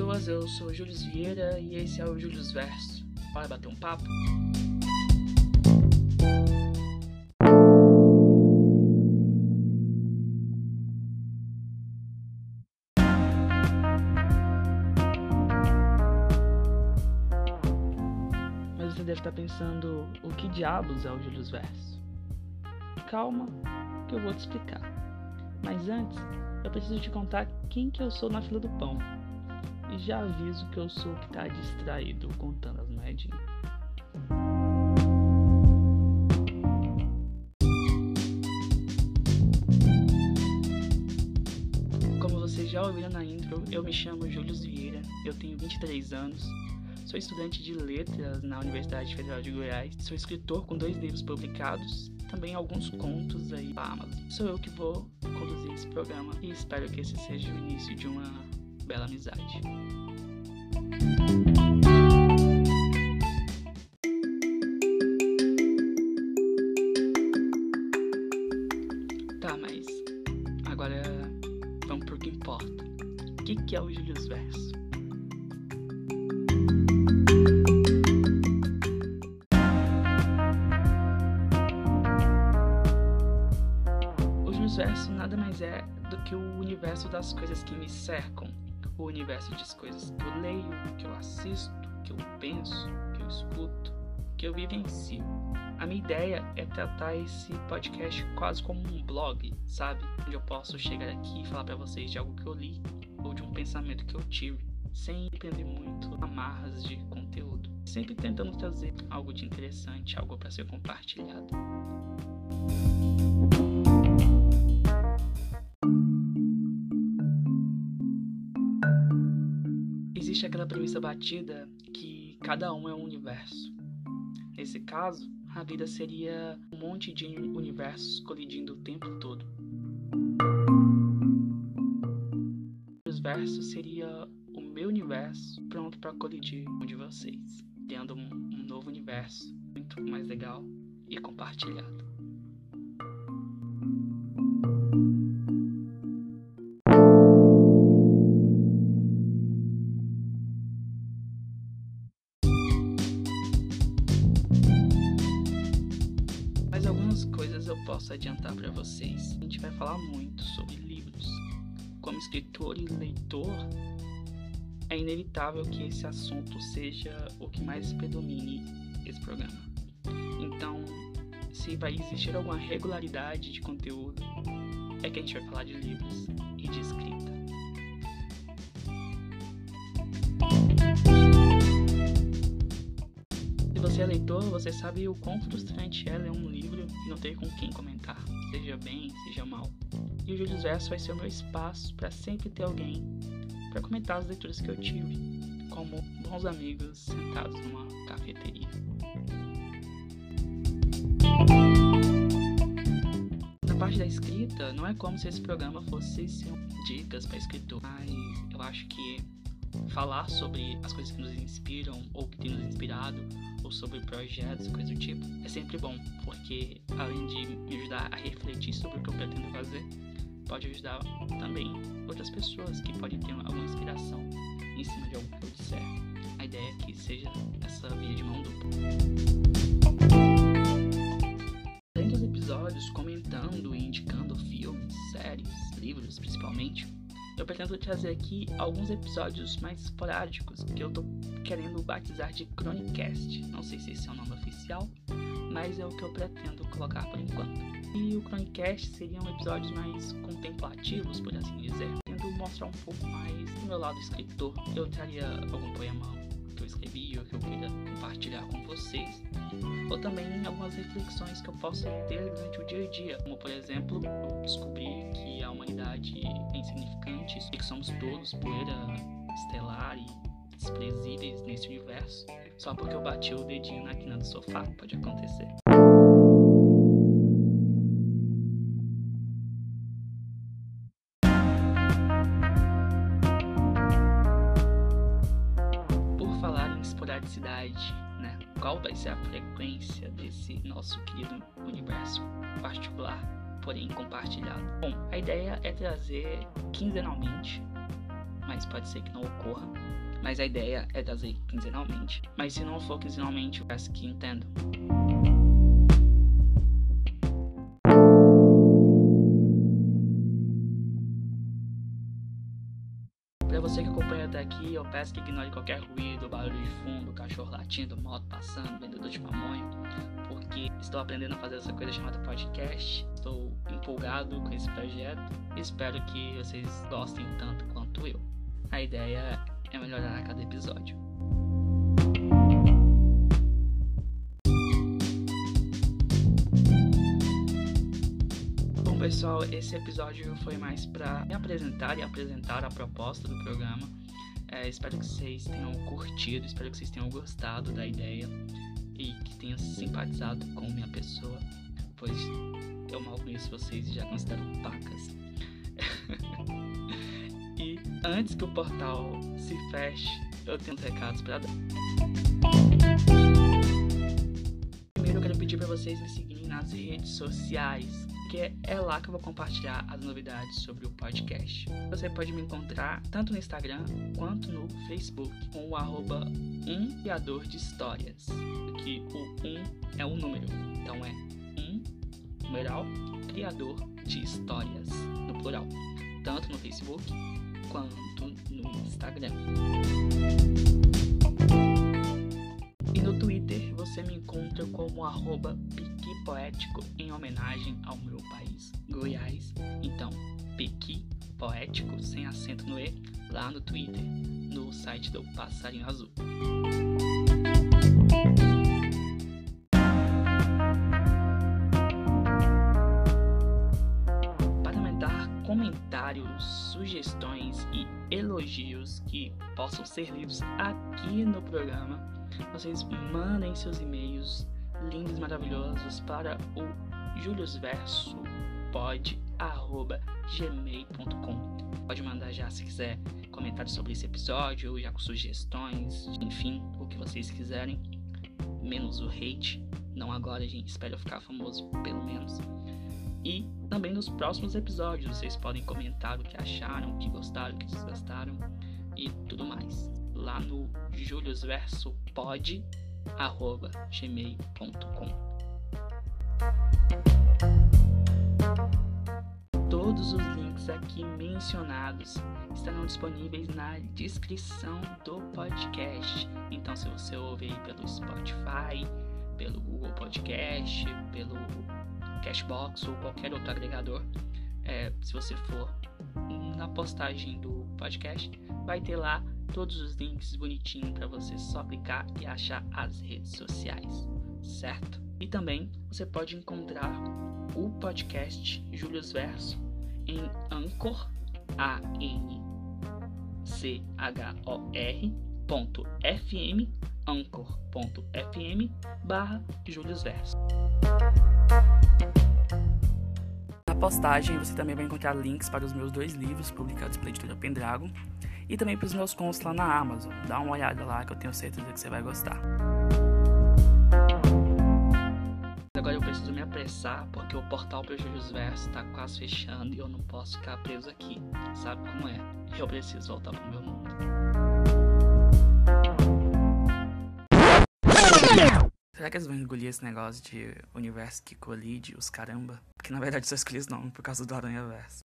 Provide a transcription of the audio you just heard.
pessoas, eu sou Júlio Vieira e esse é o Júlio Verso. Bora bater um papo? Mas você deve estar pensando, o que diabos é o Júlio Verso? Calma, que eu vou te explicar. Mas antes, eu preciso te contar quem que eu sou na fila do pão. E já aviso que eu sou o que tá distraído contando as moedinhas. Como vocês já ouviram na intro, eu me chamo Júlio Vieira, eu tenho 23 anos, sou estudante de letras na Universidade Federal de Goiás, sou escritor com dois livros publicados, também alguns contos aí para Amazon. Sou eu que vou conduzir esse programa e espero que esse seja o início de uma bela amizade. Tá, mas agora vamos pro que importa. O que, que é o Júlio Verso? O Júlio Verso nada mais é do que o universo das coisas que me cercam. O universo das coisas que eu leio, que eu assisto, que eu penso, que eu escuto, que eu vivencio. A minha ideia é tratar esse podcast quase como um blog, sabe? Onde eu posso chegar aqui e falar para vocês de algo que eu li ou de um pensamento que eu tive, sem depender muito amarras de conteúdo. Sempre tentando trazer algo de interessante, algo para ser compartilhado. Existe aquela premissa batida que cada um é um universo. Nesse caso, a vida seria um monte de universos colidindo o tempo todo. Os versos seria o meu universo pronto para colidir com o de vocês, criando um, um novo universo muito mais legal e compartilhado. Posso adiantar para vocês. A gente vai falar muito sobre livros. Como escritor e leitor, é inevitável que esse assunto seja o que mais predomine esse programa. Então, se vai existir alguma regularidade de conteúdo, é que a gente vai falar de livros e de escrita. Você é leitor, você sabe o quão frustrante é ler um livro e não ter com quem comentar, seja bem, seja mal. E o Júlio Verso vai ser o meu espaço para sempre ter alguém para comentar as leituras que eu tive, como bons amigos sentados numa cafeteria. Na parte da escrita, não é como se esse programa fosse ser dicas para escritor, mas eu acho que falar sobre as coisas que nos inspiram ou que tem nos inspirado ou sobre projetos e coisas do tipo é sempre bom, porque além de me ajudar a refletir sobre o que eu pretendo fazer, pode ajudar também outras pessoas que podem ter alguma inspiração em cima de algo que eu disser. A ideia é que seja essa via de mão dupla. Além dos episódios comentando e indicando filmes, séries, livros principalmente, eu pretendo trazer aqui alguns episódios mais esporádicos que eu tô querendo batizar de Chronicast. Não sei se esse é o nome oficial, mas é o que eu pretendo colocar por enquanto. E o Chronicast seriam episódios mais contemplativos, por assim dizer, tendo mostrar um pouco mais do meu lado escritor. Eu traria algum poema escrevi ou que eu queira compartilhar com vocês, ou também algumas reflexões que eu possa ter durante o dia a dia, como por exemplo, descobrir que a humanidade é insignificante e que somos todos poeira estelar e desprezíveis nesse universo, só porque eu bati o dedinho na quina do sofá, pode acontecer. Né? Qual vai ser a frequência desse nosso querido universo particular, porém compartilhado? Bom, a ideia é trazer quinzenalmente mas pode ser que não ocorra. Mas a ideia é trazer quinzenalmente. Mas se não for quinzenalmente, eu peço que entendam. Aqui, eu peço que ignore qualquer ruído, barulho de fundo, cachorro latindo, moto passando, vendedor de pamonha, porque estou aprendendo a fazer essa coisa chamada podcast. Estou empolgado com esse projeto espero que vocês gostem tanto quanto eu. A ideia é melhorar a cada episódio. Bom, pessoal, esse episódio foi mais para me apresentar e apresentar a proposta do programa. É, espero que vocês tenham curtido, espero que vocês tenham gostado da ideia e que tenham simpatizado com minha pessoa, pois eu mal conheço vocês e já considero pacas. e antes que o portal se feche, eu tenho uns recados para dar. Primeiro eu quero pedir para vocês me seguirem nas redes sociais, que é lá que eu vou compartilhar as novidades sobre o podcast. Você pode me encontrar tanto no Instagram quanto no Facebook com o arroba um criador de histórias. Que o um é um número, então é um numeral criador de histórias no plural, tanto no Facebook quanto no Instagram. E no Twitter você me encontra como arroba Poético em homenagem ao meu país, Goiás. Então, Piqui Poético sem acento no E lá no Twitter, no site do Passarinho Azul. comentários, sugestões e elogios que possam ser lidos aqui no programa, vocês mandem seus e-mails lindos maravilhosos para o juliusversopod.gmail.com Pode mandar já se quiser comentários sobre esse episódio, já com sugestões, enfim, o que vocês quiserem, menos o hate. Não agora, gente, espero ficar famoso, pelo menos. E também nos próximos episódios vocês podem comentar o que acharam, o que gostaram, o que desgostaram e tudo mais. Lá no juliusversopod.gmail.com Todos os links aqui mencionados estarão disponíveis na descrição do podcast. Então, se você ouve aí pelo Spotify, pelo Google Podcast, pelo Cashbox ou qualquer outro agregador, é, se você for na postagem do podcast, vai ter lá todos os links bonitinhos para você só clicar e achar as redes sociais, certo? E também você pode encontrar o podcast Julius Verso em Anchor, A N C H O R ponto FM anchor.fm barra Julius Verso postagem você também vai encontrar links para os meus dois livros publicados pela editora Pendragon e também para os meus contos lá na Amazon. Dá uma olhada lá que eu tenho certeza que você vai gostar. Agora eu preciso me apressar porque o portal para Júlio Verso está quase fechando e eu não posso ficar preso aqui. Sabe como é? Eu preciso voltar pro meu mundo. Será que eles vão engolir esse negócio de universo que colide os caramba? Porque na verdade só escolhi esse nome por causa do Aranha Verso.